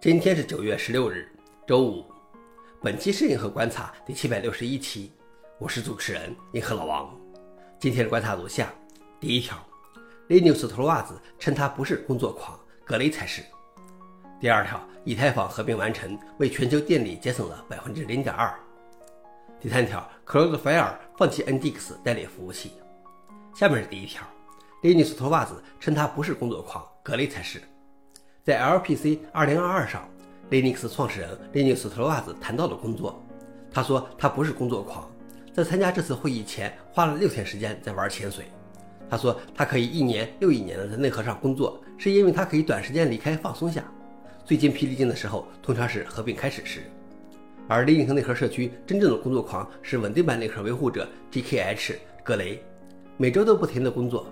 今天是九月十六日，周五。本期是银河观察第七百六十一期，我是主持人银河老王。今天的观察如下：第一条，Linux 头袜子称他不是工作狂，格雷才是。第二条，以太坊合并完成，为全球电力节省了百分之零点二。第三条，Cloudflare 放弃 NDX 代理服务器。下面是第一条，Linux 头袜子称他不是工作狂，格雷才是。在 LPC 2022上，Linux 创始人 Linus t o r v a l s 谈到了工作。他说他不是工作狂，在参加这次会议前花了六天时间在玩潜水。他说他可以一年又一年的在内核上工作，是因为他可以短时间离开放松下。最精疲力尽的时候，通常是合并开始时。而 Linux 内核社区真正的工作狂是稳定版内核维护者 GKH 格雷，每周都不停的工作。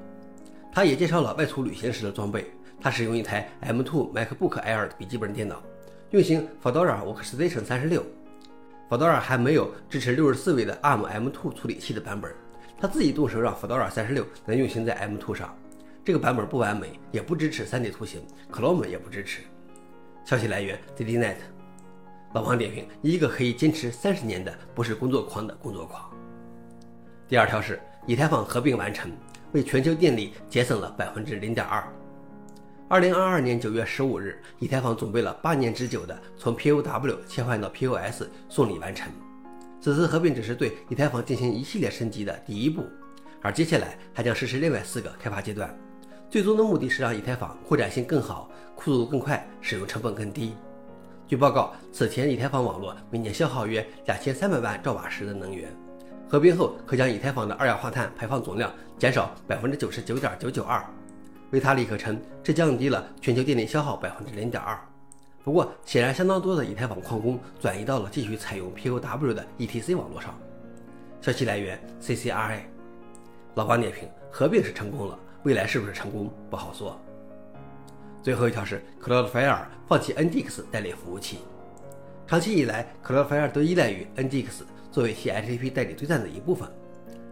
他也介绍了外出旅行时的装备。他使用一台 M2 MacBook Air 的笔记本电脑，运行 Fedora Workstation 36。Fedora 还没有支持64位的 ARM M2 处理器的版本，他自己动手让 Fedora 36能运行在 M2 上。这个版本不完美，也不支持 3D 图形，Chrome 也不支持。消息来源：DDNet。老王点评：一个可以坚持三十年的不是工作狂的工作狂。第二条是以太坊合并完成，为全球电力节省了百分之零点二。二零二二年九月十五日，以太坊准备了八年之久的从 POW 切换到 POS 顺利完成。此次合并只是对以太坊进行一系列升级的第一步，而接下来还将实施另外四个开发阶段。最终的目的是让以太坊扩展性更好、速度更快、使用成本更低。据报告，此前以太坊网络每年消耗约两千三百万兆瓦时的能源，合并后可将以太坊的二氧化碳排放总量减少百分之九十九点九九二。维塔里克称，这降低了全球电力消耗百分之零点二。不过，显然相当多的以太坊矿工转移到了继续采用 POW 的 ETC 网络上。消息来源：CCRA。老方点评：合并是成功了，未来是不是成功不好说。最后一条是 Cloudflare 放弃 NDX 代理服务器。长期以来，Cloudflare 都依赖于 NDX 作为 HTTP 代理对战的一部分，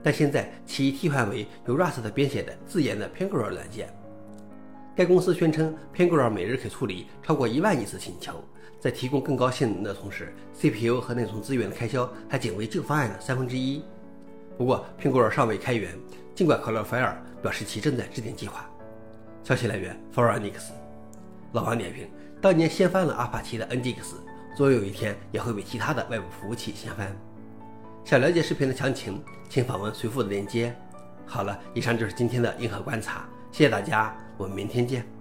但现在其替换为由 Rust 编写的自研的 Penguin 软件。该公司宣称，Penguin 每日可处理超过一万亿次请求，在提供更高性能的同时，CPU 和内存资源的开销还仅为旧方案的三分之一。不过，Penguin 尚未开源，尽管 c l o u d f i r e 表示其正在制定计划。消息来源 f o r e n i x 老王点评：当年掀翻了阿帕奇的 NGX，总有一天也会被其他的外部服务器掀翻。想了解视频的详情，请访问随附的链接。好了，以上就是今天的硬核观察。谢谢大家，我们明天见。